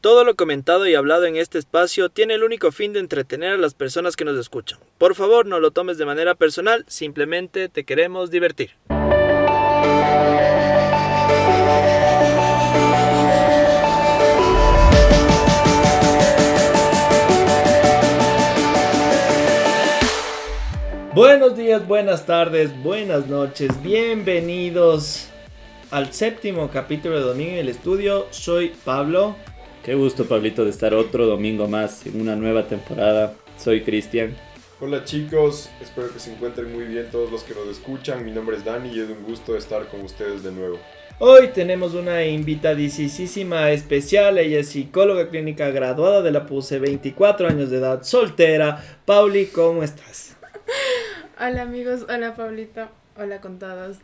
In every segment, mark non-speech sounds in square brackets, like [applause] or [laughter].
Todo lo comentado y hablado en este espacio tiene el único fin de entretener a las personas que nos escuchan. Por favor, no lo tomes de manera personal, simplemente te queremos divertir. Buenos días, buenas tardes, buenas noches, bienvenidos al séptimo capítulo de Domingo en el Estudio. Soy Pablo. Qué gusto, Pablito, de estar otro domingo más en una nueva temporada. Soy Cristian. Hola chicos, espero que se encuentren muy bien todos los que nos escuchan. Mi nombre es Dani y es un gusto estar con ustedes de nuevo. Hoy tenemos una invitadísima especial. Ella es psicóloga clínica graduada de la PUSE, 24 años de edad, soltera. Pauli, ¿cómo estás? Hola amigos, hola Pablito, hola con todos.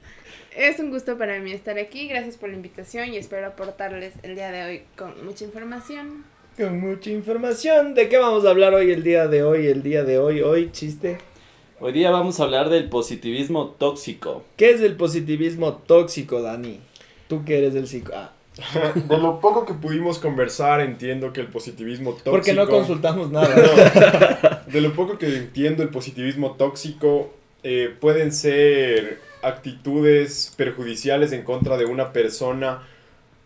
Es un gusto para mí estar aquí, gracias por la invitación y espero aportarles el día de hoy con mucha información. Con mucha información. ¿De qué vamos a hablar hoy el día de hoy? El día de hoy, hoy, chiste. Hoy día vamos a hablar del positivismo tóxico. ¿Qué es el positivismo tóxico, Dani? Tú que eres del psico... Ah. [laughs] De lo poco que pudimos conversar, entiendo que el positivismo tóxico. Porque no consultamos nada. [laughs] de lo poco que entiendo, el positivismo tóxico eh, pueden ser actitudes perjudiciales en contra de una persona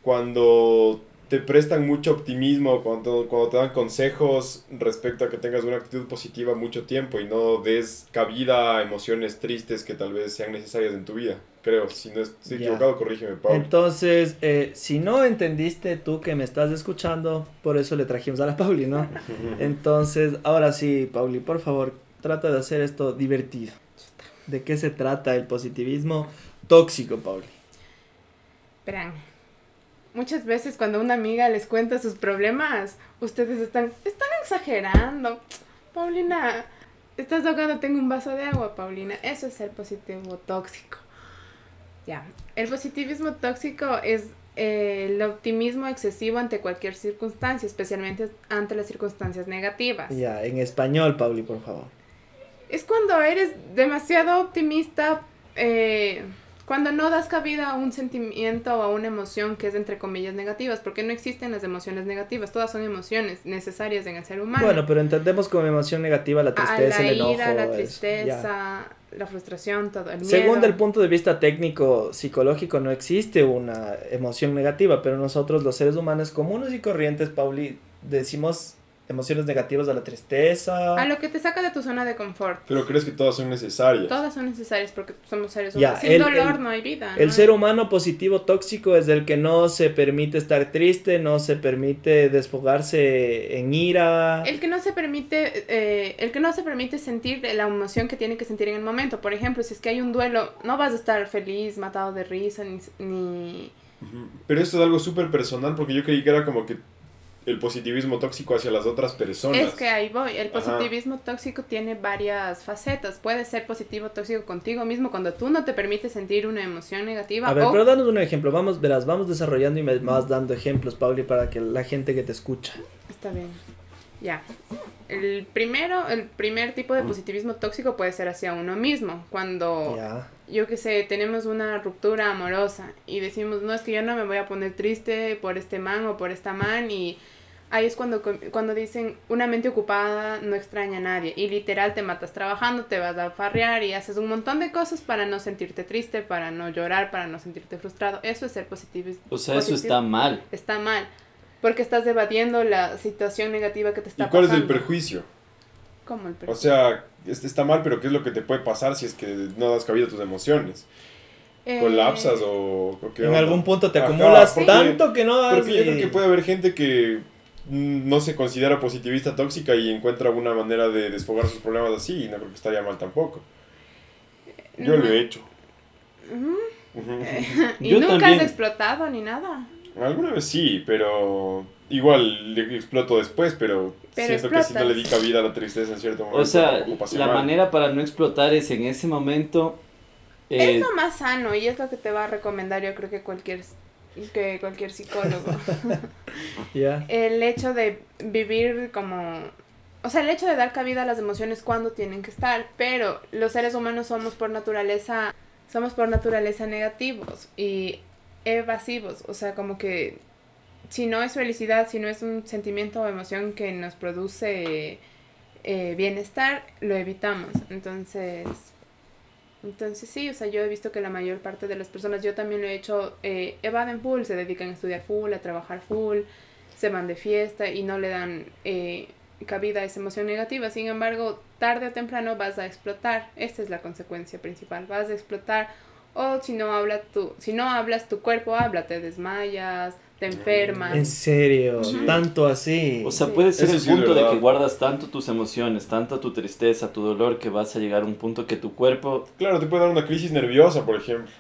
cuando te prestan mucho optimismo, cuando, cuando te dan consejos respecto a que tengas una actitud positiva mucho tiempo y no des cabida a emociones tristes que tal vez sean necesarias en tu vida. Creo, si no estoy equivocado, corrígeme, Pablo. Entonces, eh, si no entendiste tú que me estás escuchando, por eso le trajimos a la Pauli, ¿no? [laughs] Entonces, ahora sí, Pauli, por favor, trata de hacer esto divertido. ¿De qué se trata el positivismo tóxico, Pauli? Verán, muchas veces cuando una amiga les cuenta sus problemas, ustedes están, están exagerando. Paulina, estás ahogando, tengo un vaso de agua, Paulina. Eso es el positivismo tóxico. Ya, el positivismo tóxico es eh, el optimismo excesivo ante cualquier circunstancia, especialmente ante las circunstancias negativas. Ya, en español, Pauli, por favor. Es cuando eres demasiado optimista, eh, cuando no das cabida a un sentimiento o a una emoción que es entre comillas negativas, porque no existen las emociones negativas, todas son emociones necesarias en el ser humano. Bueno, pero entendemos como emoción negativa la tristeza, la el enojo. Ira, la tristeza, la frustración, todo el miedo. Según el punto de vista técnico psicológico no existe una emoción negativa, pero nosotros los seres humanos comunes y corrientes, Pauli, decimos emociones negativas a la tristeza. A lo que te saca de tu zona de confort. Pero crees que todas son necesarias. Todas son necesarias porque somos seres humanos. Sin dolor no hay vida. El ser humano positivo tóxico es el que no se permite estar triste, no se permite desfogarse en ira. El que no se permite, eh, el que no se permite sentir la emoción que tiene que sentir en el momento. Por ejemplo, si es que hay un duelo, no vas a estar feliz, matado de risa, ni... ni... Pero esto es algo súper personal porque yo creí que era como que el positivismo tóxico hacia las otras personas. Es que ahí voy. El positivismo tóxico tiene varias facetas. Puede ser positivo tóxico contigo mismo cuando tú no te permites sentir una emoción negativa. A ver, pero danos un ejemplo. Vamos, verás, vamos desarrollando y me vas dando ejemplos, Pauli, para que la gente que te escucha. Está bien. Ya. El primero, el primer tipo de positivismo tóxico puede ser hacia uno mismo. Cuando, yo qué sé, tenemos una ruptura amorosa y decimos, no, es que yo no me voy a poner triste por este man o por esta man y ahí es cuando, cuando dicen una mente ocupada no extraña a nadie y literal te matas trabajando, te vas a farrear y haces un montón de cosas para no sentirte triste, para no llorar, para no sentirte frustrado. Eso es ser positivo. O sea, eso está mal. Está mal. Porque estás evadiendo la situación negativa que te está pasando. ¿Y cuál es el perjuicio? ¿Cómo el perjuicio? O sea, está mal, pero ¿qué es lo que te puede pasar si es que no das cabida a tus emociones? Eh... ¿Colapsas o, En algún punto te acumulas tanto que no das... Porque yo creo que puede haber gente que no se considera positivista tóxica y encuentra alguna manera de desfogar sus problemas así y no creo que estaría mal tampoco. Yo lo he hecho. [laughs] ¿Y nunca has explotado ni nada? Alguna vez sí, pero igual le exploto después, pero, siento que si no le di cabida a la tristeza en cierto momento. O sea, la manera para no explotar es en ese momento... Eh, es lo más sano y es lo que te va a recomendar yo creo que cualquier que cualquier psicólogo. [laughs] El hecho de vivir como... O sea, el hecho de dar cabida a las emociones cuando tienen que estar, pero los seres humanos somos por naturaleza, somos por naturaleza negativos y evasivos, o sea, como que si no es felicidad, si no es un sentimiento o emoción que nos produce eh, bienestar, lo evitamos. Entonces, entonces sí, o sea, yo he visto que la mayor parte de las personas, yo también lo he hecho, eh, evaden full, se dedican a estudiar full, a trabajar full, se van de fiesta y no le dan eh, cabida a esa emoción negativa. Sin embargo, tarde o temprano vas a explotar. Esta es la consecuencia principal. Vas a explotar o si no, habla tu, si no hablas tu cuerpo, habla, te desmayas, te enfermas. En serio, tanto así. O sea, puede ser el punto de que guardas tanto tus emociones, tanto tu tristeza, tu dolor, que vas a llegar a un punto que tu cuerpo... Claro, te puede dar una crisis nerviosa, por ejemplo.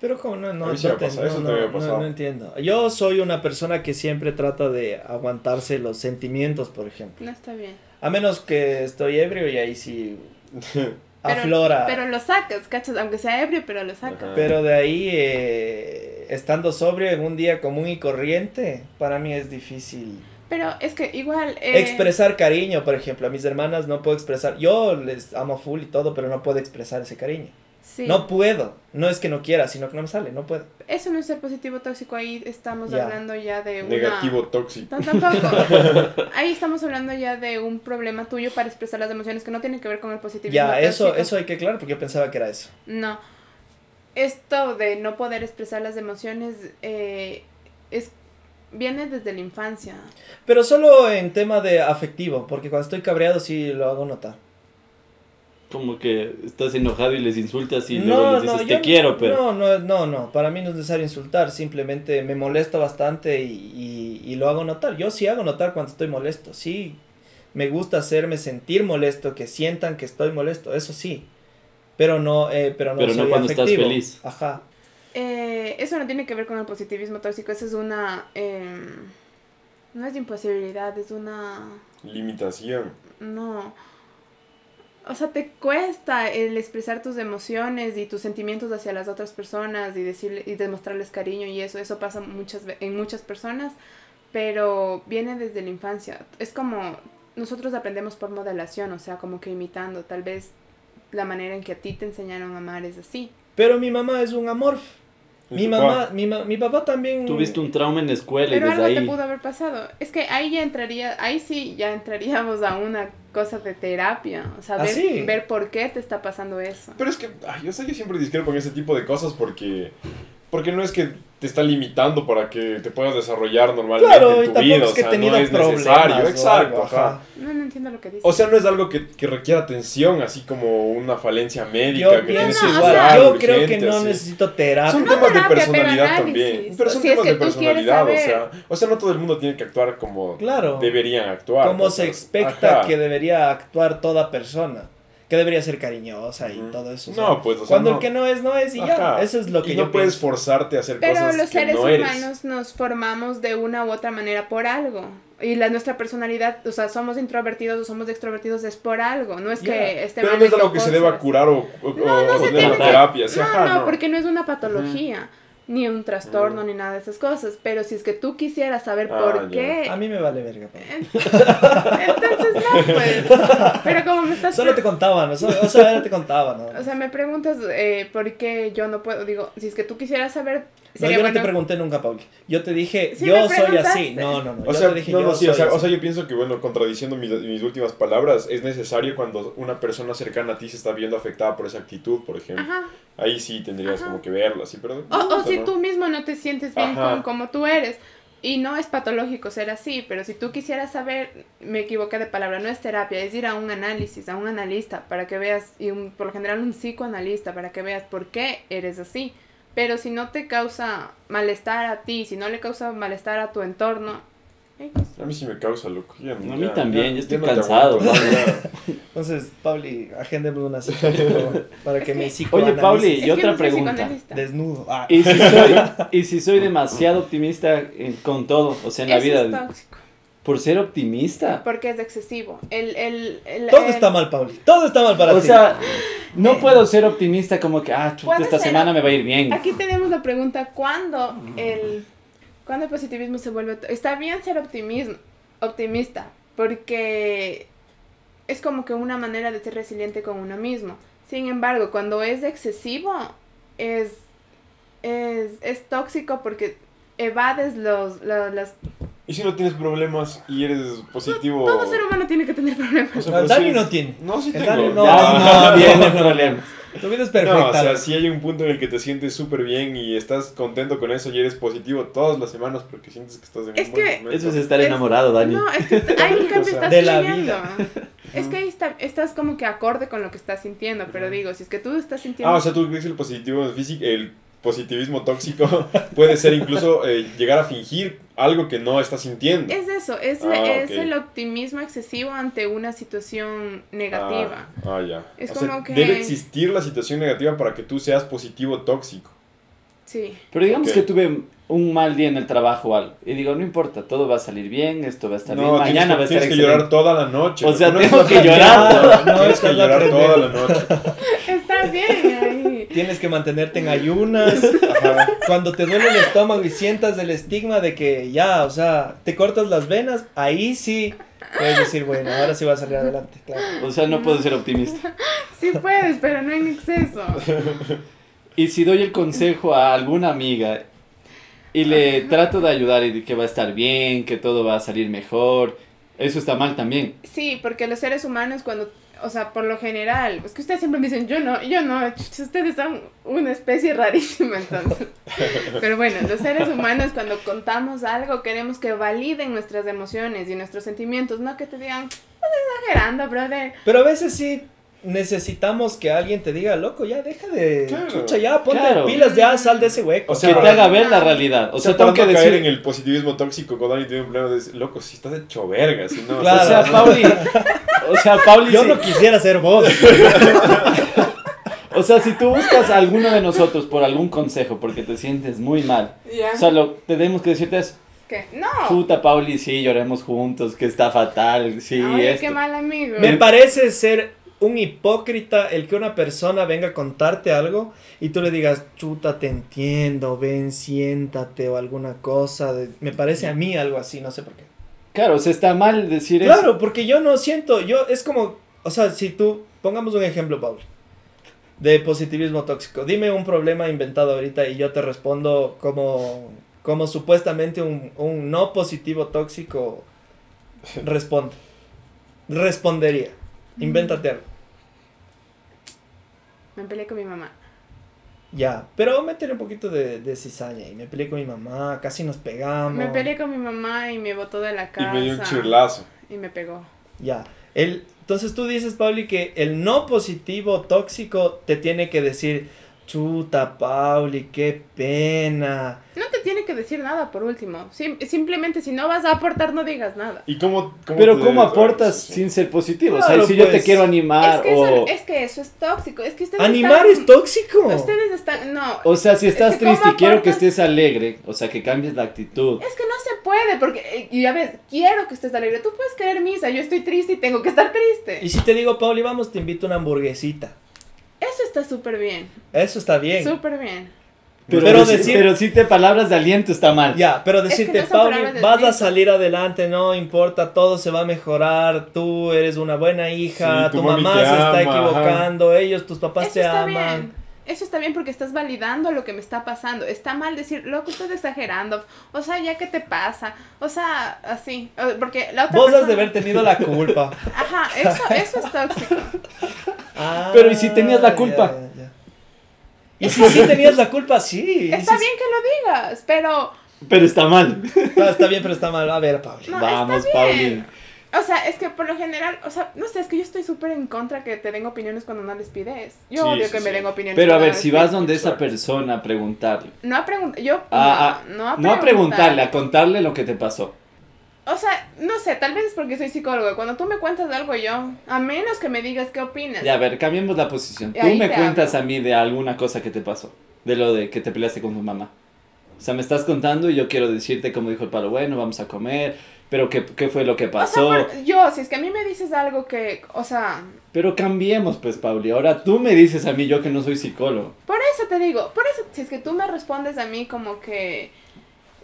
Pero como no, no, no, entiendo. Yo soy una persona que siempre trata de aguantarse los sentimientos, por ejemplo. No está bien. A menos que estoy ebrio y ahí sí [laughs] pero, aflora. Pero lo sacas, ¿cachas? Aunque sea ebrio, pero lo sacas. Pero de ahí, eh, estando sobrio en un día común y corriente, para mí es difícil. Pero es que igual... Eh... Expresar cariño, por ejemplo. A mis hermanas no puedo expresar. Yo les amo full y todo, pero no puedo expresar ese cariño. No puedo. No es que no quiera, sino que no me sale, no puedo. Eso no es ser positivo tóxico, ahí estamos hablando ya de un Negativo tóxico. [laughs] ahí estamos hablando ya de un problema tuyo para expresar las emociones que no tienen que ver con el positivismo Ya, eso, eso hay que aclarar porque yo pensaba que era eso. No. Esto de no poder expresar las emociones eh, es viene desde la infancia. Pero solo en tema de afectivo, porque cuando estoy cabreado sí lo hago notar como que estás enojado y les insultas y luego les dices te quiero, pero... No, no, no, no, para mí no es necesario insultar, simplemente me molesta bastante y, y, lo hago notar. Yo sí hago notar cuando estoy molesto, sí, me gusta hacerme sentir molesto, que sientan que estoy molesto, eso sí, pero no, eh, pero no, pero no cuando estás feliz. Ajá. Eh, eso no tiene que ver con el positivismo tóxico, eso es una... Em, no es imposibilidad, es una... Limitación. No o sea, te cuesta el expresar tus emociones y tus sentimientos hacia las otras personas y decirle y demostrarles cariño y eso, eso pasa muchas en muchas personas, pero viene desde la infancia. Es como nosotros aprendemos por modelación, o sea, como que imitando, tal vez la manera en que a ti te enseñaron a amar es así. Pero mi mamá es un amor. Mi mamá, mi, mi papá también... Tuviste un trauma en la escuela Pero y desde algo te pudo haber pasado. Es que ahí ya entraría, ahí sí ya entraríamos a una cosa de terapia. O sea, ¿Ah, ver, por qué te está pasando eso. Pero es que, ay, yo sé que siempre discrepo en ese tipo de cosas porque... Porque no es que te está limitando para que te puedas desarrollar normalmente en tu vida. o sea, no es necesario. Exacto, ajá. No, no entiendo lo que dices. O sea, no es algo que, que requiera atención, así como una falencia médica. Yo que pienso igual. yo creo que no necesito terapia. Son temas de personalidad también. Pero son temas de personalidad, o sea. O sea, no todo el mundo tiene que actuar como deberían actuar. Como se expecta que debería actuar toda persona que debería ser cariñosa y todo eso. No, pues, o sea, Cuando el que no es, no es y ya. Eso es lo que y yo no puedes forzarte a hacer cosas que no eres. Pero los seres humanos nos formamos de una u otra manera por algo. Y la, nuestra personalidad, o sea, somos introvertidos o somos extrovertidos es por algo. No es que estemos. Pero no es algo que se deba curar o, o, no, no o terapia. No, no, porque no es una patología ni un trastorno, mm. ni nada de esas cosas. Pero si es que tú quisieras saber ah, por qué. A mí me vale verga. Entonces, no, pues. [laughs] Pero como me estás. Solo te contaban, o sea, te contaban, O sea, me preguntas eh, por qué yo no puedo. Digo, si es que tú quisieras saber. No, yo no te pregunté nunca, Pauli. Yo te dije, yo soy así. No, no, no. O sea, dije, no, no, sí, o, sea, o sea, yo pienso que, bueno, contradiciendo mis, mis últimas palabras, es necesario cuando una persona cercana a ti se está viendo afectada por esa actitud, por ejemplo. Ajá ahí sí tendrías como que verlo, así, pero... O, si tú mismo no te sientes bien con como tú eres. Y no es patológico ser así, pero si tú quisieras saber, me equivoqué de palabra, no es terapia, es ir a un análisis, a un analista, para que veas, y un, por lo general un psicoanalista, para que veas por qué eres así. Pero si no te causa malestar a ti, si no le causa malestar a tu entorno, a mí sí me causa loco. a mí también, yo estoy cansado. Entonces, Pauli, agendemos una cita para que me Oye, Pauli, y otra pregunta. Desnudo. Ah. ¿Y, si soy, ¿Y si soy demasiado optimista con todo? O sea, en la vida. Es tóxico. Por ser optimista. Porque es excesivo. El, el, el todo está mal, Pauli. Todo está mal para ti. O sea, no puedo ser optimista como que, ah, esta semana me va a ir bien. Aquí tenemos la pregunta, ¿cuándo el cuando el positivismo se vuelve... Está bien ser optimismo, optimista, porque es como que una manera de ser resiliente con uno mismo. Sin embargo, cuando es excesivo, es, es, tóxico porque evades los, las... ¿Y si no tienes problemas y eres positivo? Todo, ser humano tiene que tener problemas. O Dani no tiene. No, sí el tengo. Dani no, no, tiene problemas. Tu vida es perfecta. No, o sea, si hay un punto en el que te sientes súper bien y estás contento con eso y eres positivo todas las semanas porque sientes que estás en es un que buen momento. Eso es estar enamorado, Dani. No, es que [laughs] ahí cambio O sea, estás de la. [laughs] Es que ahí está, estás como que acorde con lo que estás sintiendo, pero digo, si es que tú estás sintiendo... Ah, o sea, tú crees que el positivo físico, el positivismo tóxico [laughs] puede ser incluso eh, llegar a fingir algo que no estás sintiendo. Es eso, es, Ah, es el optimismo excesivo ante una situación negativa. Ah, ah, ya. Es O sea, como que- Debe existir la situación negativa para que tú seas positivo tóxico. Sí. Pero digamos que tuve un mal día en el trabajo o algo. Y digo, no importa, todo va a salir bien, esto va a estar bien, No, mañana tienes, va a que, estar tienes que llorar toda la noche. O sea, Porque tengo no que llorar. No, tienes estás que llorar toda la noche. [laughs] Está bien. Tienes que mantenerte en ayunas. Ajá. Cuando te duele el estómago y sientas el estigma de que ya, o sea, te cortas las venas, ahí sí puedes decir, bueno, ahora sí va a salir adelante, claro. O sea, no puedo ser optimista. Sí puedes, pero no en exceso. Y si doy el consejo a alguna amiga y le trato de ayudar y de que va a estar bien, que todo va a salir mejor, eso está mal también. Sí, porque los seres humanos cuando, o sea, por lo general, es que ustedes siempre me dicen, yo no, yo no, ustedes son una especie [laughs] rarísima entonces. Pero bueno, los seres humanos cuando contamos algo queremos que validen nuestras emociones y nuestros sentimientos, no que te digan, estás exagerando, brother. Pero a veces sí necesitamos que alguien te diga, loco, ya deja de Claro. chucha, ya ponte Claro. pilas, ya sal de ese hueco. O sea, que te haga ver la realidad. O sea, tengo que caer decir... en el positivismo tóxico cuando alguien tiene un problema de decir, loco, si estás hecho verga, si no... Claro. O sea, Pauli... O sea, Pauli... yo sí- no quisiera ser vos. [laughs] O sea, si tú buscas a alguno de nosotros por algún consejo porque te sientes muy mal, ¿Ya? solo tenemos que decirte eso. ¿Qué? No. Puta, Pauli, sí, lloremos juntos, que está fatal, sí, esto. qué mal amigo. Me parece ser un hipócrita el que una persona venga a contarte algo y tú le digas, chuta, te entiendo, ven, siéntate o alguna cosa. de- Me parece a mí algo así, no sé por qué. Claro, o sea, está mal decir Claro, eso. porque yo no siento, yo es como, o sea, si tú, pongamos un ejemplo, Pablo, de positivismo tóxico. Dime un problema inventado ahorita y yo te respondo como, como supuestamente un, un no positivo tóxico responde. Respondería. Invéntate algo. Me peleé con mi mamá. Ya, pero métele un poquito de, de cizaña y me peleé con mi mamá, casi nos pegamos. Me peleé con mi mamá y me botó de la Y casa. me dio un chirlazo. Y me pegó. Ya. El, entonces tú dices, Pauli, que el no positivo tóxico te tiene que decir, chuta, Pauli, qué pena. No tiene que decir nada por último. Sim- simplemente si no vas a aportar, no digas nada. ¿Y cómo, cómo Pero te ¿cómo debes- aportas sí. sin ser positivo? o sea, si yo te pues. quiero animar Es que, o... eso, es que eso es tóxico. Es que ustedes Animar están- es tóxico. Ustedes están... No. O sea, si estás Es que ¿cómo triste y quiero que estés alegre, o sea, que cambies la actitud. Es que no se puede porque, eh, y ya ves, quiero que estés alegre. Tú puedes querer misa, yo estoy triste y tengo que estar triste. Y si te digo, Pauli, vamos, te invito a una hamburguesita. Eso está súper bien. Eso está bien. Súper bien. Pero, Pero decir, decir- pero si te palabras de aliento está mal. Ya, pero que decirte, no Pauli, de vas a salir adelante, no importa, todo se va a mejorar, tú eres una buena hija, Sí, tu mamá se está equivocando, ellos, tus papás Eso te está aman. bien. Eso está bien porque estás validando lo que me está pasando. Está mal decir, loco, estás exagerando. O sea, ya qué te pasa. O sea, así. Porque la otra Vos has persona- de haber tenido la culpa. [laughs] Ajá, eso, eso es tóxico. Ah, [laughs] Pero, ¿y si tenías la culpa? ya, ya. Y si sí [laughs] tenías la culpa, sí. Está si- bien que lo digas, pero... Pero está mal. No, está bien, pero está mal. A ver, Pauli. No, Vamos. Pauli. O sea, es que por lo general, o sea, no sé, es que yo estoy súper en contra que te den opiniones cuando no les pides. Yo Sí, odio sí, que me den opiniones. Pero a ver, si vas donde esa persona a preguntarle. No a preguntar, yo... Ah, no, no a No a preguntar. preguntarle, a contarle lo que te pasó. O sea, no sé, tal vez es porque soy psicóloga. Cuando tú me cuentas de algo yo, a menos que me digas qué opinas. Ya, a ver, cambiemos la posición. Tú me cuentas hablo. a mí de alguna cosa que te pasó. De lo de que te peleaste con tu mamá. O sea, me estás contando y yo quiero decirte, como dijo el palo, bueno, vamos a comer. Pero ¿qué, qué fue lo que O sea, pasó? por- yo, si es que a mí me dices algo que, o sea, Pero cambiemos, pues, Pauli. Ahora tú me dices a mí, yo que no soy psicólogo. por eso te digo, por eso, si es que tú me respondes a mí como que,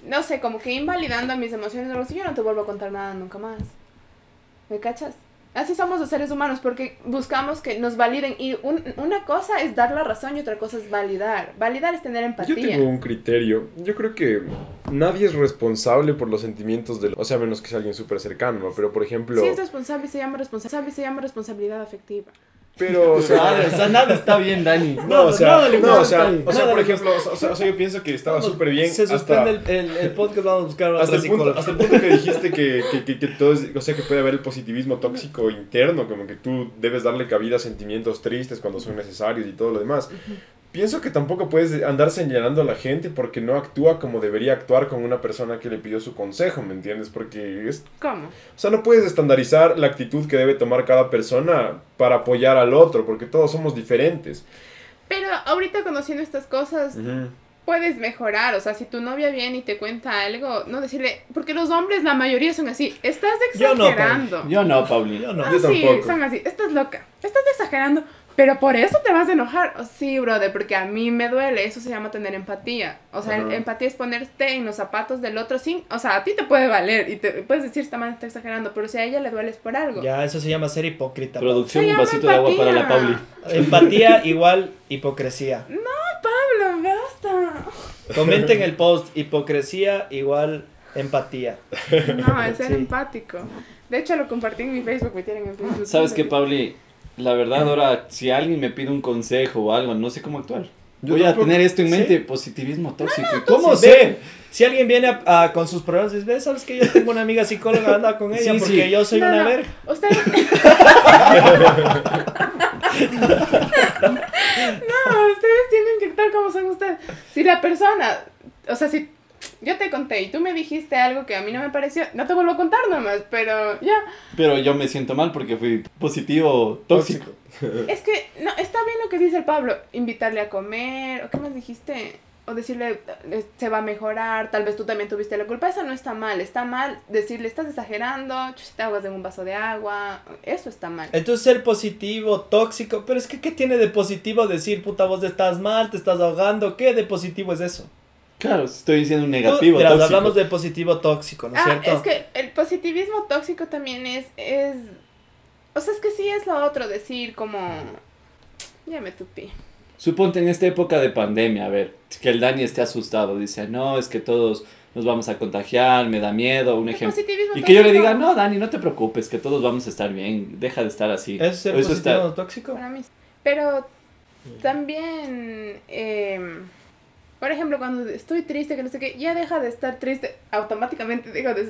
no sé, como que invalidando mis emociones algo así, yo no te vuelvo a contar nada nunca más. ¿Me cachas? Así somos los seres humanos porque buscamos que nos validen y una cosa es dar la razón y otra cosa es validar. Validar es tener empatía. Yo tengo un criterio. Yo creo que nadie es responsable por los sentimientos de... O sea, menos que sea alguien súper cercano, ¿no? Pero, por ejemplo... Sí es responsable, se llama responsable, se llama responsabilidad afectiva. Pero, o sea, nada está bien, Dani. [laughs] No, o sea, no, o sea, o sea por ejemplo, o sea, o sea, yo pienso que estaba súper bien. Se suspende el, el, podcast, vamos a buscar hasta el, punto, hasta el punto que dijiste [laughs] que, que, que, todo es, o sea, que puede haber el positivismo tóxico interno, como que tú debes darle cabida a sentimientos tristes cuando son necesarios y todo lo demás pienso que tampoco puedes andar señalando a la gente porque no actúa como debería actuar con una persona que le pidió su consejo, ¿me entiendes? Porque es... ¿Cómo? O sea, no puedes estandarizar la actitud que debe tomar cada persona para apoyar al otro, porque todos somos diferentes. Pero ahorita conociendo estas cosas, puedes mejorar. O sea, si tu novia viene y te cuenta algo, no decirle, porque los hombres, la mayoría son así. Estás exagerando. Yo no, Pauli. Yo no. Ah, sí, son así. Estás loca. Estás exagerando. Pero por eso te vas a enojar. Oh, sí, brother, porque a mí me duele. Eso se llama tener empatía. O sea, empatía es ponerte en los zapatos del otro sin. O sea, a ti te puede valer y te puedes decir, esta man está exagerando, pero si a ella le duele es por algo. Ya, eso se llama ser hipócrita. Producción, un vasito de agua para la Pauli. Empatía [laughs] igual hipocresía. No, Pablo, basta. Comenten el post, hipocresía igual empatía. No, es ser empático. De hecho, lo compartí en mi Facebook, me tienen en Facebook. ¿Sabes qué, Pauli? La verdad, ahora, si alguien me pide un consejo o algo, no sé cómo actuar. Voy a tener esto en mente, positivismo tóxico. ¿Cómo sé? Si alguien viene a, con sus problemas, dices, ¿sabes que yo tengo una amiga psicóloga, anda con [laughs] ella porque yo soy una verga? Ustedes... [laughs] [laughs] no, ustedes tienen que estar como son ustedes. Si la persona, o sea, si yo te conté y tú me dijiste algo que a mí no me pareció, no te vuelvo a contar nomás, pero ya. Pero yo me siento mal porque fui positivo tóxico. Es que, no, está bien lo que dice el Pablo, invitarle a comer, o qué más dijiste, o decirle, eh, se va a mejorar, tal vez tú también tuviste la culpa, eso no está mal, está mal decirle, estás exagerando, te ahogas en un vaso de agua, eso está mal. Entonces ser positivo, tóxico, pero es que, ¿qué tiene de positivo decir, puta, vos estás mal, te estás ahogando? ¿Qué de positivo es eso? Claro, estoy diciendo un negativo. Mira, hablamos de positivo tóxico, ¿no es ah, Es que el positivismo tóxico también es, es. O sea, es que sí es lo otro, decir como. Ya me tupí. Suponte en esta época de pandemia, a ver, que el Dani esté asustado, dice, no, es que todos nos vamos a contagiar, me da miedo, un ejemplo. Y que yo le diga, no, Dani, no te preocupes, que todos vamos a estar bien, deja de estar así. ¿Es positivismo tóxico? Para mí. Pero también. Eh, por ejemplo, cuando estoy triste, que no sé qué, ya deja de estar triste, automáticamente digo de,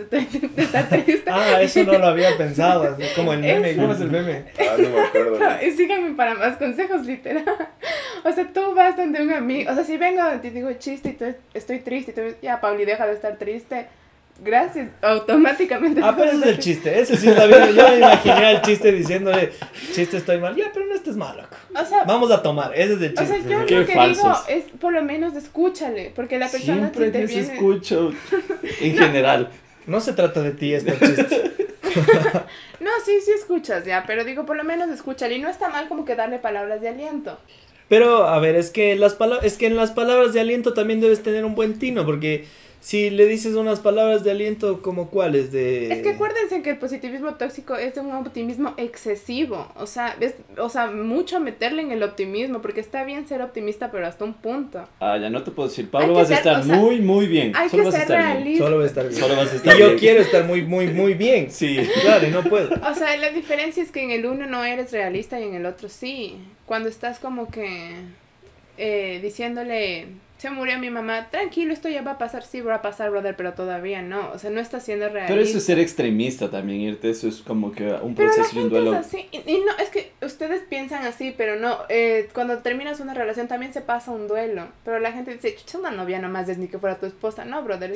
estar [laughs] triste. ah, eso no lo había pensado, como el meme, ¿cómo es el meme? Ah, no me acuerdo. y síganme para más consejos, literal. O sea, tú vas donde un amigo, o sea, si vengo y te digo chiste y tú, estoy triste y tú, ya, Pauli, deja de estar triste Gracias, automáticamente. Ah, pero ese es el [laughs] chiste, ese sí está bien. Yo me imaginé al chiste diciéndole, chiste estoy mal, ya, pero no estés mal, loco. O sea, Vamos a tomar, ese es el chiste. O sea, yo lo que digo es, por lo menos, escúchale, porque la persona Siempre te viene... escucho, [laughs] en general. No se trata de ti este chiste. [laughs] no, sí, sí escuchas, ya, pero digo, por lo menos escúchale. Y no está mal como que darle palabras de aliento. Pero, a ver, es que, las es que en las palabras de aliento también debes tener un buen tino, porque si le dices unas palabras de aliento como cuáles de es que acuérdense que el positivismo tóxico es un optimismo excesivo. O sea es, o sea mucho meterle en el optimismo porque está bien ser optimista pero hasta un punto. Ah ya no te puedo decir Pablo vas a estar muy muy bien. hay solo que vas ser a estar bien. solo vas a estar bien solo vas a estar y yo quiero estar muy muy muy bien. [laughs] Sí. Claro y no puedo. O sea la diferencia es que en el uno no eres realista y en el otro sí. Cuando estás como que eh, diciéndole se murió mi mamá, tranquilo, esto ya va a pasar, sí va a pasar, brother, pero todavía no, o sea, no está siendo real. Pero eso es ser extremista también, irte, eso es como que un proceso y un duelo. Es así. Y, no, es que ustedes piensan así, pero no, eh, cuando terminas una relación también se pasa un duelo, pero la gente dice, chucha, una novia nomás es ni que fuera tu esposa, no, brother.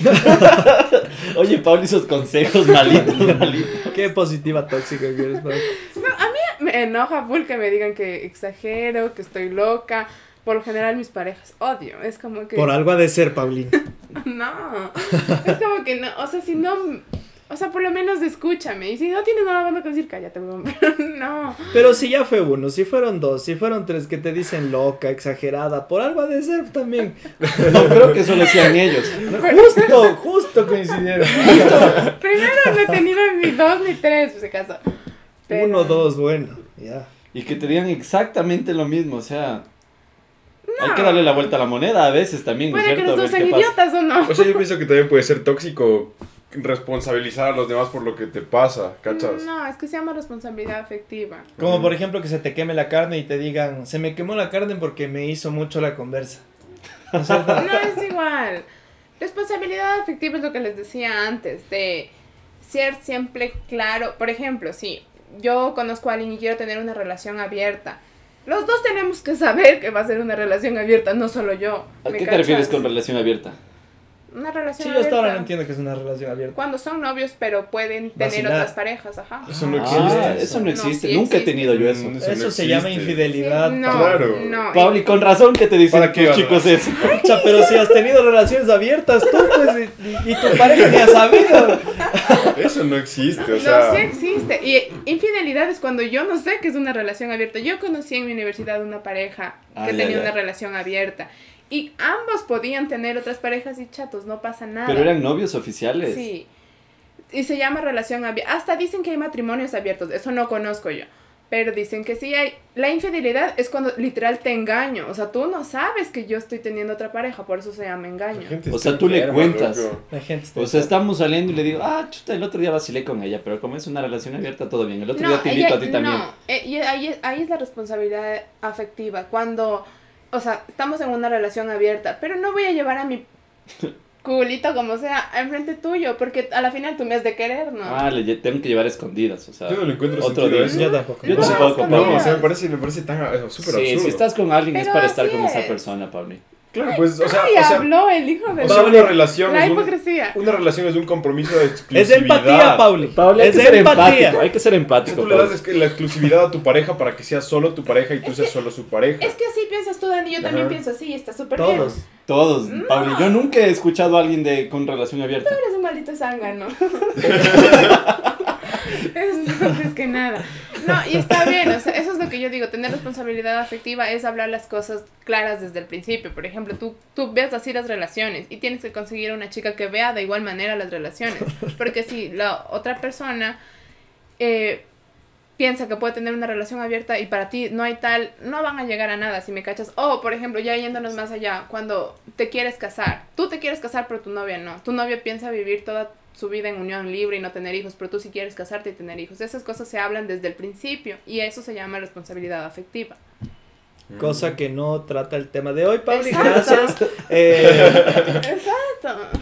[laughs] Oye, Paul, esos consejos malitos, [laughs] malitos. Qué positiva tóxica que eres, No, a mí me enoja full que me digan que exagero, que estoy loca, por lo general mis parejas odio. Es como que. Por algo ha de ser, Paulina. [laughs] no. Es como que no. O sea, si no. O sea, por lo menos escúchame. Y si no tienes nada bueno que decir, cállate, [laughs] no. Pero si ya fue uno, si fueron dos, si fueron tres que te dicen loca, exagerada, por algo ha de ser también. [laughs] No creo que eso lo sean ellos. Justo, justo coincidieron. Primero no he tenido ni dos ni tres, por si acaso. Uno, dos, bueno, ya. Y que te digan exactamente lo mismo, o sea... Hay que darle la vuelta a la moneda a veces también, ¿no es cierto? que los dos sean idiotas o no. O sea, yo [laughs] pienso que también puede ser tóxico responsabilizar a los demás por lo que te pasa, ¿cachas? No, es que se llama responsabilidad afectiva. Como por ejemplo que se te queme la carne y te digan, se me quemó la carne porque me hizo mucho la conversa. [laughs] no es igual. Responsabilidad afectiva es lo que les decía antes, de ser siempre claro. Por ejemplo, si yo conozco a alguien y quiero tener una relación abierta, los dos tenemos que saber que va a ser una relación abierta, no solo yo. ¿A qué te refieres con relación abierta? Una relación Sí, yo hasta ahora no entiendo que es una relación abierta. Cuando son novios, pero pueden tener otras parejas, ajá. Eso no existe. Ah, eso no existe. Nunca he tenido yo eso. eso, se llama infidelidad. no, claro. No. Pauli, con razón que te dicen tus chicos eso. [laughs] pero si has tenido relaciones abiertas tú, pues, y, tu pareja ni ha sabido. [laughs] Eso no existe, o sea. No, sí existe. Y infidelidad es cuando yo no sé que es una relación abierta. Yo conocí en mi universidad una pareja que ah, tenía una relación abierta. Y ambos podían tener otras parejas y chatos, no pasa nada. Pero eran novios oficiales. Sí. Y se llama relación abierta. Hasta dicen que hay matrimonios abiertos, eso no conozco yo. Pero dicen que sí hay. La infidelidad es cuando literal te engaño. O sea, tú no sabes que yo estoy teniendo otra pareja, por eso se llama engaño. O sea, tú le cuentas. La gente o sea, estamos saliendo y le digo, ah, chuta, el otro día vacilé con ella, pero como es una relación abierta, todo bien. El otro día te invito a ti también. No, eh, y ahí, ahí es la responsabilidad afectiva. Cuando o sea, estamos en una relación abierta, pero no voy a llevar a mi culito como sea enfrente tuyo, porque a la final tú me has de querer, ¿no? Ah, le tengo que llevar escondidas, o sea. Yo no lo encuentro otro día. Eso. Yo tampoco. Yo tampoco, No, o sea, me parece, me parece tan súper sí, si estás con alguien es para estar con esa persona, Pablo. Claro, pues, o sea, Ay, o sea, habló el hijo de o sea, una relación la hipocresía. Un, una relación es un compromiso de exclusividad. [laughs] Es de empatía, Pauli. Pauli, hay que ser empático, hay que ser empático. Tú le das la exclusividad a tu pareja para que sea solo tu pareja y tú seas solo su pareja. Es que así piensas tú, Dani, yo también pienso así, está súper bien. Todos, Pauli. Yo nunca he escuchado a alguien de con relación abierta. Tú eres un maldito zángano. [laughs] Eso es que nada. No, y está bien, o sea, eso es lo que yo digo, tener responsabilidad afectiva es hablar las cosas claras desde el principio. Por ejemplo, tú, tú ves así las relaciones y tienes que conseguir una chica que vea de igual manera las relaciones. Porque si la otra persona eh, piensa que puede tener una relación abierta y para ti no hay tal, no van a llegar a nada si me cachas. O, por ejemplo, ya yéndonos más allá, cuando te quieres casar, tú te quieres casar pero tu novia no. Tu novia piensa vivir toda su vida en unión libre y no tener hijos, pero tú si quieres casarte y tener hijos. Esas cosas se hablan desde el principio y eso se llama responsabilidad afectiva. Cosa que no trata el tema de hoy, Pauli. Gracias. [laughs] Eh, Exacto.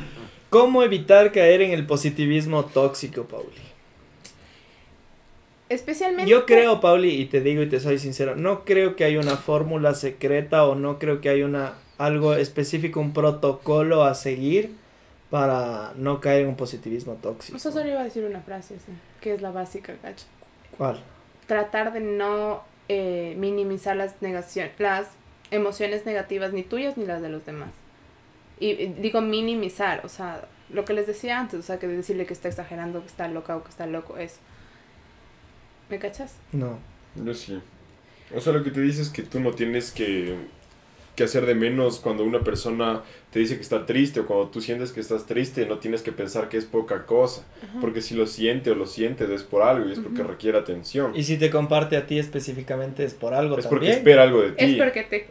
¿Cómo evitar caer en el positivismo tóxico, Pauli? Especialmente. Yo creo, Pauli, y te digo y te soy sincero, no creo que haya una fórmula secreta o no creo que haya una algo específico, un protocolo a seguir para no caer en un positivismo tóxico. Eso solo iba a decir una frase, que es la básica, cacho. ¿Cuál? Tratar de no eh, minimizar las, negaciones, las emociones negativas, ni tuyas ni las de los demás. Y, digo minimizar, o sea, lo que les decía antes, o sea, que decirle que está exagerando, que está loca o que está loco, eso. ¿Me cachas? No. Yo sí. O sea, lo que te dice es que tú no tienes que que hacer de menos cuando una persona te dice que está triste o cuando tú sientes que estás triste, no tienes que pensar que es poca cosa, porque si lo siente o lo sientes es por algo y es porque requiere atención. Y si te comparte a ti específicamente es por algo es también. porque espera algo de ti. Es porque te,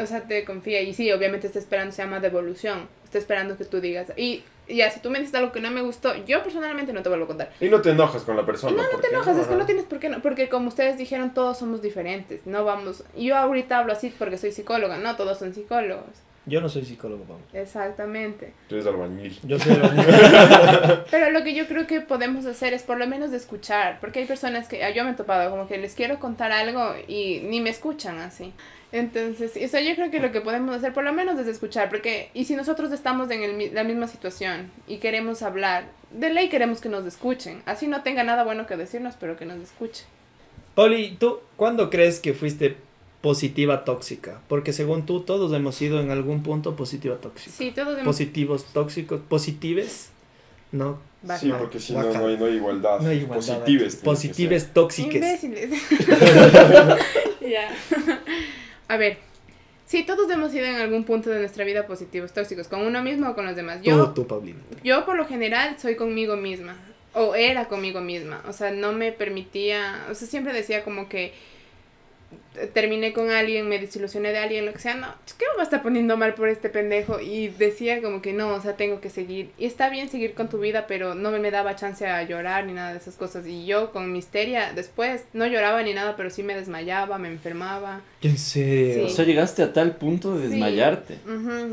o sea, te confía y sí, obviamente está esperando, se llama devolución, está esperando que tú digas. Y ya, si tú me dices algo que no me gustó, yo personalmente no te vuelvo a contar. Y no te enojas con la persona. no, no te enojas, es que no tienes por qué no. Porque como ustedes dijeron, todos somos diferentes. No vamos. Yo ahorita hablo así porque soy psicóloga, no todos son psicólogos. Yo no soy psicólogo, Pablo. Exactamente. Tú eres albañil. Yo soy albañil. [laughs] Pero lo que yo creo que podemos hacer es por lo menos de escuchar. Porque hay personas que yo me he topado como que les quiero contar algo y ni me escuchan así. Entonces, eso yo creo que lo que podemos hacer por lo menos es escuchar, porque y si nosotros estamos en el, la misma situación y queremos hablar, de ley queremos que nos escuchen, así no tenga nada bueno que decirnos, pero que nos escuche. Poli, ¿tú cuándo crees que fuiste positiva tóxica? Porque según tú todos hemos sido en algún punto positiva tóxica. Sí, todos hemos... Positivos tóxicos, positives, ¿no? Sí, porque si no, no hay, no hay igualdad. No hay igualdad. Positives. Positives tóxicas. Imbéciles. [laughs] [laughs] ya. A ver, sí, todos hemos sido en algún punto de nuestra vida positivos tóxicos, con uno mismo o con los demás. Yo, tú, Paulina. Yo por lo general soy conmigo misma. o era conmigo misma, o sea, no me permitía, o sea, siempre decía como que terminé con alguien, me desilusioné de alguien, lo que sea, no, es que me va a estar poniendo mal por este pendejo. Y decía como que no, o sea, tengo que seguir. Y está bien seguir con tu vida, pero no me daba chance a llorar ni nada de esas cosas. Y yo con misteria, después, no lloraba ni nada, pero sí me desmayaba, me enfermaba. ¿En serio? O sea, llegaste a tal punto de desmayarte.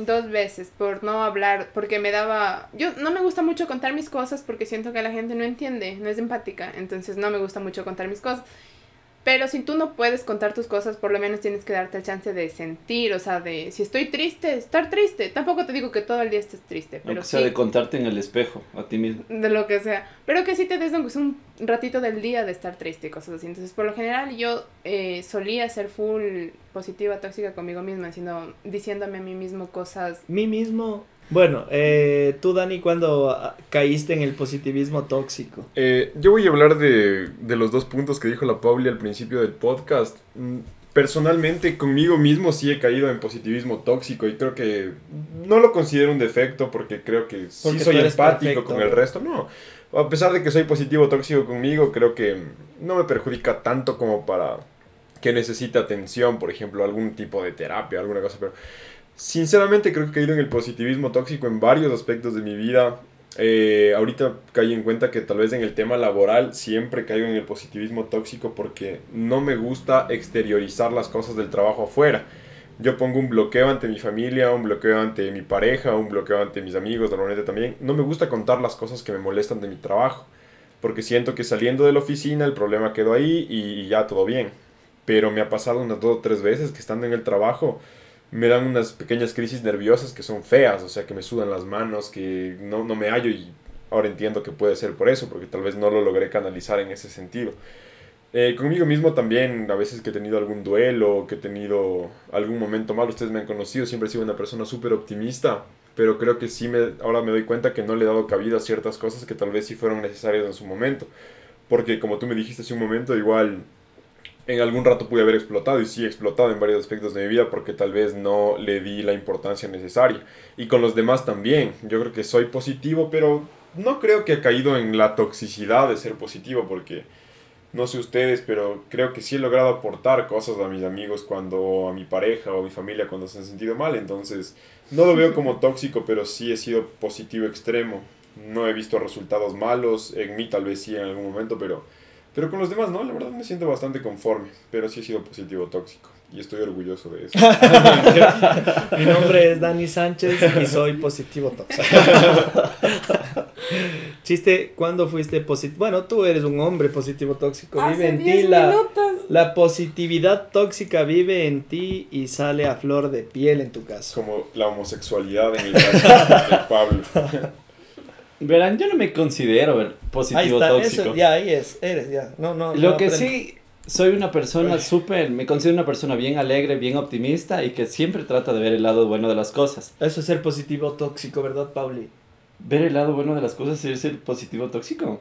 dos veces, por no hablar, porque me daba... Yo no me gusta mucho contar mis cosas porque siento que la gente no entiende, no es empática. Entonces no me gusta mucho contar mis cosas. Pero si tú no puedes contar tus cosas, por lo menos tienes que darte el chance de sentir, o sea, de si estoy triste, estar triste. Tampoco te digo que todo el día estés triste, pero o sea, de contarte en el espejo a ti mismo. De lo que sea. Pero que sí te des un ratito del día de estar triste y cosas así. Entonces, por lo general, yo eh, solía ser full positiva, tóxica conmigo misma, diciendo, diciéndome a mí mismo cosas. Mí mismo bueno, eh, tú Dani, ¿cuándo ah, caíste en el positivismo tóxico? Eh, yo voy a hablar de, de, los dos puntos que dijo la Pauli al principio del podcast. Mm, personalmente, conmigo mismo sí he caído en positivismo tóxico y creo que no lo considero un defecto porque creo que sí soy empático con el resto. No, a pesar de que soy positivo tóxico conmigo, creo que no me perjudica tanto como para que necesite atención, por ejemplo, algún tipo de terapia, alguna cosa, pero Sinceramente creo que he caído en el positivismo tóxico en varios aspectos de mi vida. Eh, ahorita caí en cuenta que tal vez en el tema laboral siempre caigo en el positivismo tóxico porque no me gusta exteriorizar las cosas del trabajo afuera. Yo pongo un bloqueo ante mi familia, un bloqueo ante mi pareja, un bloqueo ante mis amigos, normalmente también. No me gusta contar las cosas que me molestan de mi trabajo porque siento que saliendo de la oficina el problema quedó ahí y ya todo bien. Pero me ha pasado unas dos o tres veces que estando en el trabajo me dan unas pequeñas crisis nerviosas que son feas, o sea, que me sudan las manos, que no, no me hallo y ahora entiendo que puede ser por eso, porque tal vez no lo logré canalizar en ese sentido. Eh, conmigo mismo también, a veces que he tenido algún duelo, que he tenido algún momento mal, ustedes me han conocido, siempre he sido una persona súper optimista, pero creo que sí, me, ahora me doy cuenta que no le he dado cabida a ciertas cosas que tal vez sí fueron necesarias en su momento, porque como tú me dijiste hace un momento, igual en algún rato pude haber explotado y sí he explotado en varios aspectos de mi vida porque tal vez no le di la importancia necesaria. Y con los demás también. Yo creo que soy positivo, pero no creo que he caído en la toxicidad de ser positivo porque no sé ustedes, pero creo que sí he logrado aportar cosas a mis amigos cuando a mi pareja o a mi familia cuando se han sentido mal. Entonces, no lo veo como tóxico, pero sí he sido positivo extremo. No he visto resultados malos, en mí tal vez sí en algún momento, pero pero con los demás no, la verdad me siento bastante conforme, pero sí he sido positivo tóxico y estoy orgulloso de eso. [laughs] Mi nombre es Dani Sánchez y soy positivo tóxico. [laughs] Chiste, ¿cuándo fuiste positivo? Bueno, tú eres un hombre positivo tóxico. vive en ti la, la, positividad tóxica vive en ti y sale a flor de piel en tu caso. Como la homosexualidad en el caso de Pablo. [laughs] Verán, yo no me considero positivo tóxico. ya, ahí es, eres, ya. No, no, Lo que sí, soy una persona súper, me considero una persona bien alegre, bien optimista y que siempre trata de ver el lado bueno de las cosas. Eso es ser positivo tóxico, ¿verdad, Pauli? Ver el lado bueno de las cosas es ser positivo tóxico.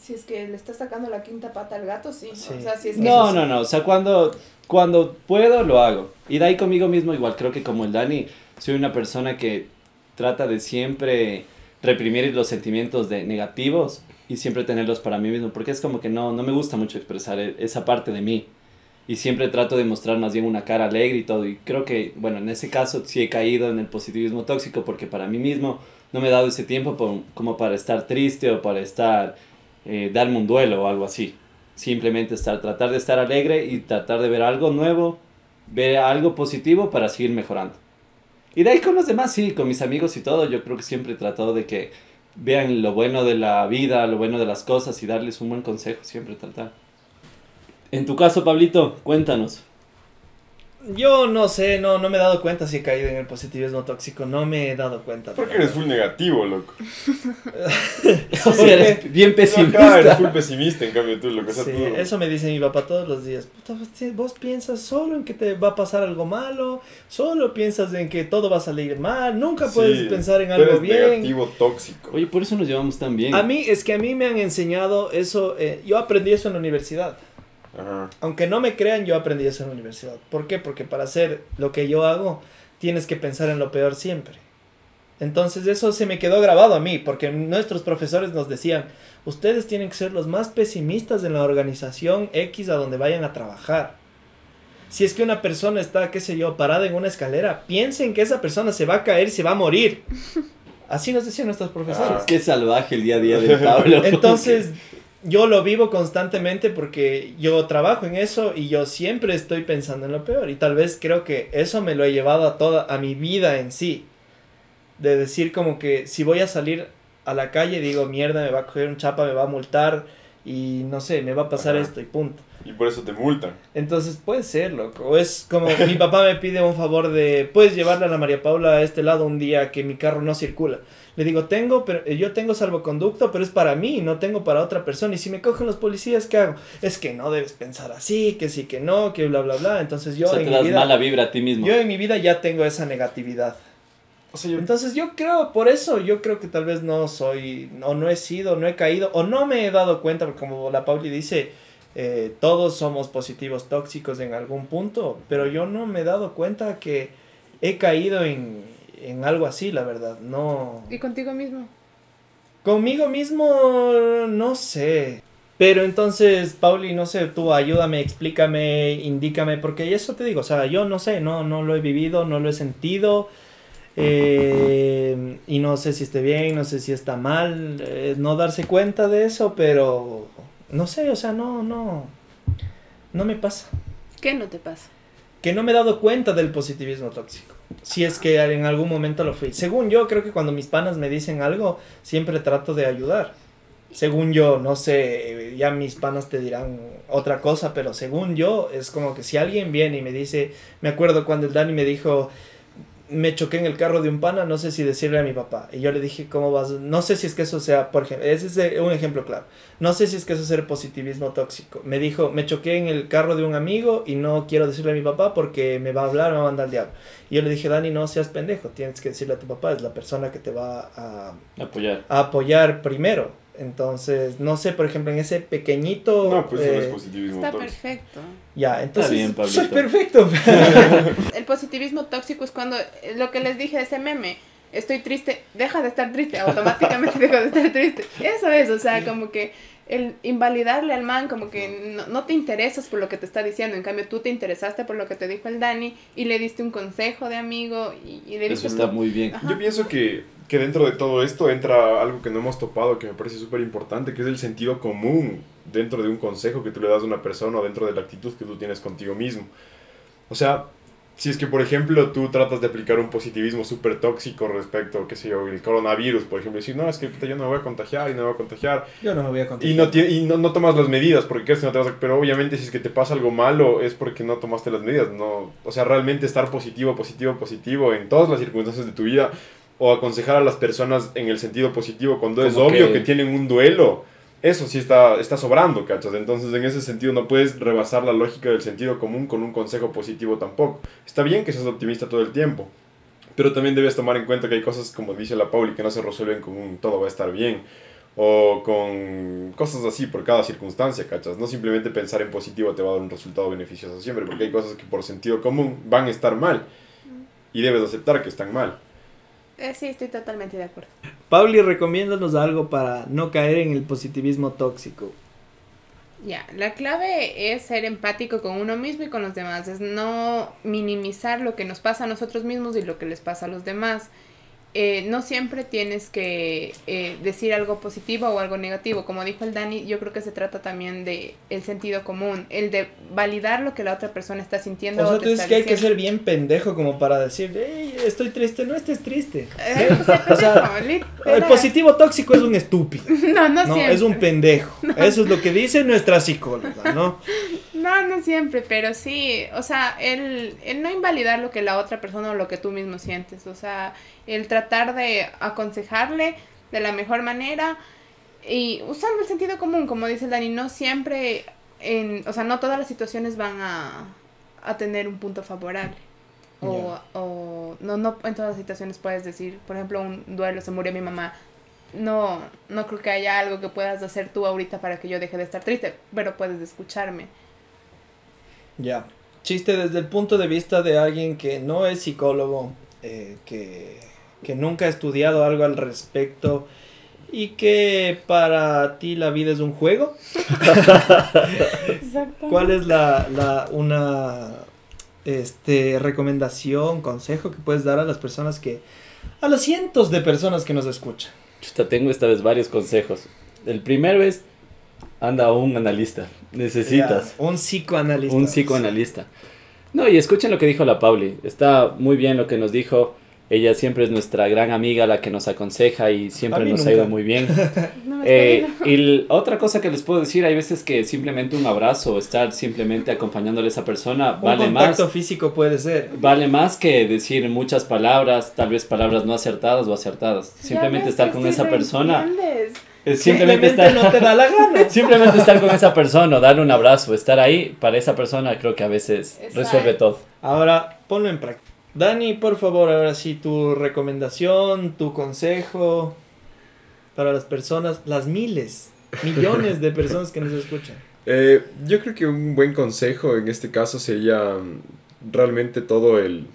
Si es que le está sacando la quinta pata al gato, sí. O sea, si es que no, no, no. O sea, cuando, cuando puedo, lo hago. Y de ahí conmigo mismo, igual creo que como el Dani, soy una persona que trata de siempre reprimir los sentimientos de negativos y siempre tenerlos para mí mismo, porque es como que no, no me gusta mucho expresar e, esa parte de mí. Y siempre trato de mostrar más bien una cara alegre y todo. Y creo que, bueno, en ese caso sí he caído en el positivismo tóxico porque para mí mismo no me he dado ese tiempo como para estar triste o para estar, eh, darme un duelo o algo así. Simplemente estar, tratar de estar alegre y tratar de ver algo nuevo, ver algo positivo para seguir mejorando. Y de ahí con los demás, sí, con mis amigos y todo, yo creo que siempre he tratado de que vean lo bueno de la vida, lo bueno de las cosas y darles un buen consejo, siempre tratar. En tu caso, Pablito, cuéntanos. Yo no sé, no, no me he dado cuenta si he caído en el positivismo tóxico, no me he dado cuenta. Porque eres full negativo, loco. [laughs] o sea, eres bien pesimista. eres full pesimista, en cambio tú, lo que sí, eso me dice mi papá todos los días. vos piensas solo en que te va a pasar algo malo, solo piensas en que todo va a salir mal, nunca puedes pensar en algo eres bien. negativo tóxico. Oye, por eso nos llevamos tan bien. A mí, es que a mí me han enseñado eso, eh, yo aprendí eso en la universidad. Aunque no me crean, yo aprendí eso en la universidad. ¿Por qué? Porque para hacer lo que yo hago, tienes que pensar en lo peor siempre. Entonces eso se me quedó grabado a mí, porque nuestros profesores nos decían, ustedes tienen que ser los más pesimistas en la organización X a donde vayan a trabajar. Si es que una persona está, qué sé yo, parada en una escalera, piensen que esa persona se va a caer y se va a morir. [laughs] Así nos decían nuestros profesores. Ah, qué salvaje el día a día de Pablo. Entonces, yo lo vivo constantemente porque yo trabajo en eso y yo siempre estoy pensando en lo peor. Y tal vez creo que eso me lo he llevado a toda, a mi vida en sí de decir como que si voy a salir a la calle digo, mierda, me va a coger un chapa, me va a multar y no sé, me va a pasar esto y punto. Y por eso te multan. Entonces puede ser, loco. O es como mi papá me pide un favor de, puedes llevarle a la María Paula a este lado un día que mi carro no circula. Le digo, tengo, pero yo tengo salvoconducto, pero es para mí, no tengo para otra persona. Y si me cogen los policías, ¿qué hago? Es que no debes pensar así, que sí, que no, que bla, bla, bla. Entonces yo... O sea, te das mala vibra a ti mismo. Yo en mi vida ya tengo esa negatividad. Entonces yo creo, por eso yo creo que tal vez no soy, o no he sido, no he caído, o no me he dado cuenta, porque como la Pauli dice, eh, todos somos positivos tóxicos en algún punto, pero yo no me he dado cuenta que he caído en, en algo así, la verdad, no. ¿Y contigo mismo? Conmigo mismo, no sé. Pero entonces, Pauli, no sé, tú ayúdame, explícame, indícame, porque eso te digo, o sea, yo no sé, no, no lo he vivido, no lo he sentido. Eh, y no sé si esté bien, no sé si está mal, eh, no darse cuenta de eso, pero no sé, o sea, no, no, no me pasa. ¿Qué no te pasa? Que no me he dado cuenta del positivismo tóxico. Si es que en algún momento lo fui. Según yo, creo que cuando mis panas me dicen algo, siempre trato de ayudar. Según yo, no sé, ya mis panas te dirán otra cosa, pero según yo, es como que si alguien viene y me dice, me acuerdo cuando el Dani me dijo, me choqué en el carro de un pana, no sé si decirle a mi papá. Y yo le dije, ¿cómo vas? No sé si es que eso sea, por ejemplo, ese es un ejemplo claro. No sé si es que eso sea positivismo tóxico. Me dijo, me choqué en el carro de un amigo y no quiero decirle a mi papá porque me va a hablar, me va a mandar al diablo. Y yo le dije, Dani, no seas pendejo, tienes que decirle a tu papá, es la persona que te va a apoyar, a apoyar primero. Entonces, no sé, por ejemplo, en ese pequeñito... No, pues no es eh, positivismo Está perfecto. Ya, entonces... soy perfecto. [laughs] el positivismo tóxico es cuando, eh, lo que les dije de ese meme, estoy triste, deja de estar triste, automáticamente [laughs] deja de estar triste. Eso es, o sea, como que el invalidarle al man, como que no, te interesas por lo que te está diciendo, en cambio tú te interesaste por lo que te dijo el Dani y le diste un consejo de amigo y, le diste... Eso está muy bien. Yo pienso que que dentro de todo esto entra algo que no hemos topado que me parece súper importante, que es el sentido común dentro de un consejo que tú le das a una persona o dentro de la actitud que tú tienes contigo mismo. O sea, si es que, por ejemplo, tú tratas de aplicar un positivismo súper tóxico respecto, qué sé yo, el coronavirus, por ejemplo, y decir, no, es que yo no me voy a contagiar y no me voy a contagiar. Yo no me voy a contagiar. Y no, y no, no tomas las medidas, porque crees que no te vas a... Pero obviamente si es que te pasa algo malo es porque no tomaste las medidas, no... O sea, realmente estar positivo, positivo, positivo en todas las circunstancias de tu vida o aconsejar a las personas en el sentido positivo cuando es obvio que... tienen un duelo. Eso sí está, está sobrando, ¿cachas? Entonces, en ese sentido, no puedes rebasar la lógica del sentido común con un consejo positivo tampoco. Está bien que seas optimista todo el tiempo, pero también debes tomar en cuenta que hay cosas, como dice la Pauli, que no se resuelven con un todo va a estar bien o con cosas así por cada circunstancia, ¿cachas? No simplemente pensar en positivo te va a dar un resultado beneficioso siempre, porque hay cosas que por sentido común van a estar mal y debes aceptar que están mal. Eh, sí, estoy totalmente de acuerdo. Pauli, recomiéndanos algo para no caer en el positivismo tóxico. Ya, la clave es ser empático con uno mismo y con los demás, es no minimizar lo que nos pasa a nosotros mismos y lo que les pasa a los demás. Eh, no siempre tienes que eh, decir algo positivo o algo negativo. Como dijo el Dani, yo creo que se trata también de el sentido común, el de validar lo que la otra persona está sintiendo. O sea, tú dices que hay que ser bien pendejo como para decir, hey, estoy triste, no estés triste. Eh, [laughs] o sea, el positivo tóxico es un estúpido. No, [laughs] no, no Es un pendejo. [laughs] Eso es lo que dice nuestra psicóloga, ¿no? No, no siempre, pero sí, o sea, el, el no invalidar lo que la otra persona o lo que tú mismo sientes, o sea, el tratar de aconsejarle de la mejor manera y usando el sentido común, como dice Dani, no siempre, en, o sea, no todas las situaciones van a, a tener un punto favorable. O, o no, no en todas las situaciones puedes decir, por ejemplo, un duelo, se murió mi mamá. No, no creo que haya algo que puedas hacer tú ahorita para que yo deje de estar triste, pero puedes escucharme. Ya. Chiste desde el punto de vista de alguien que no es psicólogo, eh, que que nunca ha estudiado algo al respecto y que para ti la vida es un juego. ¿Cuál es la, la, una este, recomendación, consejo que puedes dar a las personas que, a los cientos de personas que nos escuchan? Chuta, tengo esta vez varios consejos. El primero es, anda un analista, necesitas. un psicoanalista. Un psicoanalista. No, y escuchen lo que dijo la Pauli, está muy bien lo que nos dijo ella siempre es nuestra gran amiga, la que nos aconseja y siempre nos ha ido muy bien. [laughs] eh, y otra cosa que les puedo decir, hay veces que simplemente un abrazo, estar simplemente acompañándole a esa persona, un vale contacto físico puede ser. Vale más que decir muchas palabras, tal vez palabras no acertadas o acertadas. Simplemente estar con esa persona. Simplemente estar, no te da la [laughs] gana. simplemente estar con esa persona, darle un abrazo, estar ahí para esa persona, creo que a veces resuelve todo. Ahora, ponlo en práctica. Dani, por favor, ahora sí, tu recomendación, tu consejo para las personas, las miles, millones de personas que nos escuchan. [laughs] Eh, yo creo que un buen consejo en este caso sería mm, realmente todo el,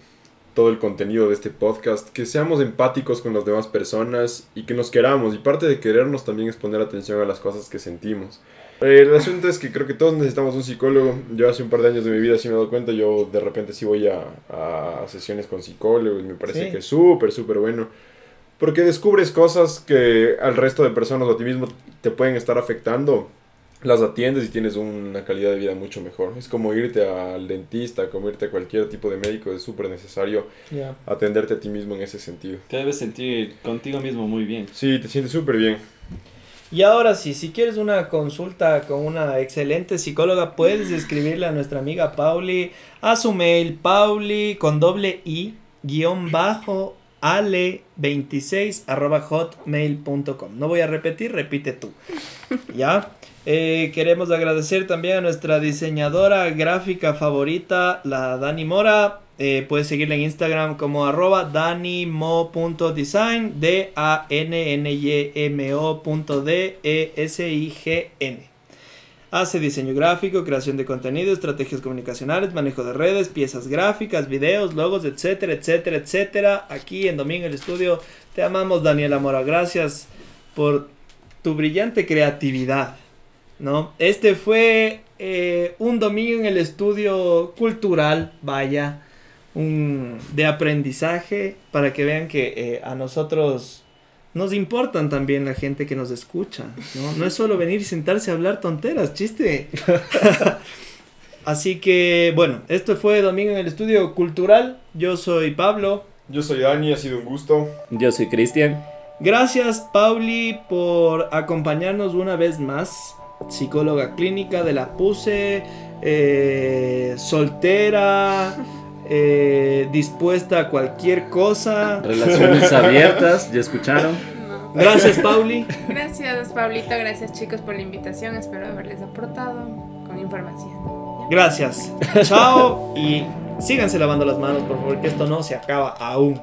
todo el contenido de este podcast, que seamos empáticos con las demás personas y que nos queramos. Y parte de querernos también es poner atención a las cosas que sentimos. Eh, el asunto es que creo que todos necesitamos un psicólogo. Yo hace un par de años de mi vida sí me he dado cuenta, yo de repente sí voy a, a sesiones con psicólogos, me parece que es súper, súper bueno. Porque descubres cosas que al resto de personas o a ti mismo te pueden estar afectando. Las atiendes y tienes una calidad de vida mucho mejor. Es como irte al dentista, como irte a cualquier tipo de médico. Es súper necesario atenderte a ti mismo en ese sentido. Te debes sentir contigo mismo muy bien. Sí, te sientes súper bien. Y ahora sí, si quieres una consulta con una excelente psicóloga, puedes escribirle a nuestra amiga Pauli a su mail pauli con doble i guion bajo ale26 arroba hotmail.com. No voy a repetir, repite tú. ¿Ya? Eh, queremos agradecer también a nuestra diseñadora gráfica favorita, la Dani Mora. Eh, puedes seguirla en Instagram como arroba danimo.design, D-A-N-N-Y-M-O.D-E-S-I-G-N. Hace diseño gráfico, creación de contenido, estrategias comunicacionales, manejo de redes, piezas gráficas, videos, logos, etcétera, etcétera, etcétera. Aquí en Domingo el Estudio te amamos, Daniela Mora. Gracias por tu brillante creatividad. ¿No? Este fue eh, un domingo en el estudio cultural, vaya un, de aprendizaje para que vean que eh, a nosotros nos importan también la gente que nos escucha, ¿no? No es solo venir y sentarse a hablar tonteras, chiste. [laughs] Así que, bueno, esto fue Domingo en el Estudio Cultural. Yo soy Pablo. Yo soy Dani, ha sido un gusto. Yo soy Cristian. Gracias, Pauli, por acompañarnos una vez más. Psicóloga clínica de la PUSE, eh, soltera. [laughs] Eh, dispuesta a cualquier cosa. Relaciones abiertas, ¿ya escucharon? Gracias, Pauli. Gracias, Paulito. Gracias, chicos, por la invitación. Espero haberles aportado con información. Gracias. [laughs] Chao y síganse lavando las manos, por favor, que esto no se acaba aún.